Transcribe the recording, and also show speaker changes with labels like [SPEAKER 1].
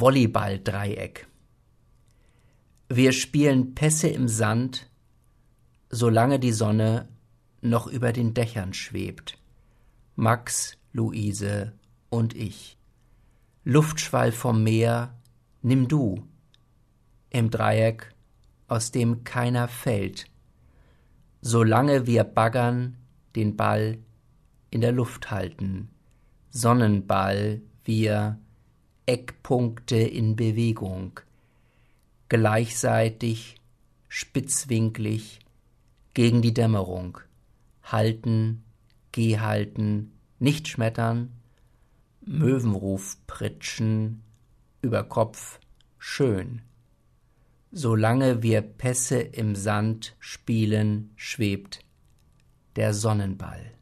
[SPEAKER 1] Volleyball-Dreieck. Wir spielen Pässe im Sand, solange die Sonne noch über den Dächern schwebt. Max, Luise und ich. Luftschwall vom Meer, nimm du. Im Dreieck, aus dem keiner fällt. Solange wir baggern, den Ball in der Luft halten. Sonnenball, wir Eckpunkte in Bewegung, gleichseitig, spitzwinklig, gegen die Dämmerung, halten, gehalten, nicht schmettern, Möwenruf pritschen, über Kopf, schön. Solange wir Pässe im Sand spielen, schwebt der Sonnenball.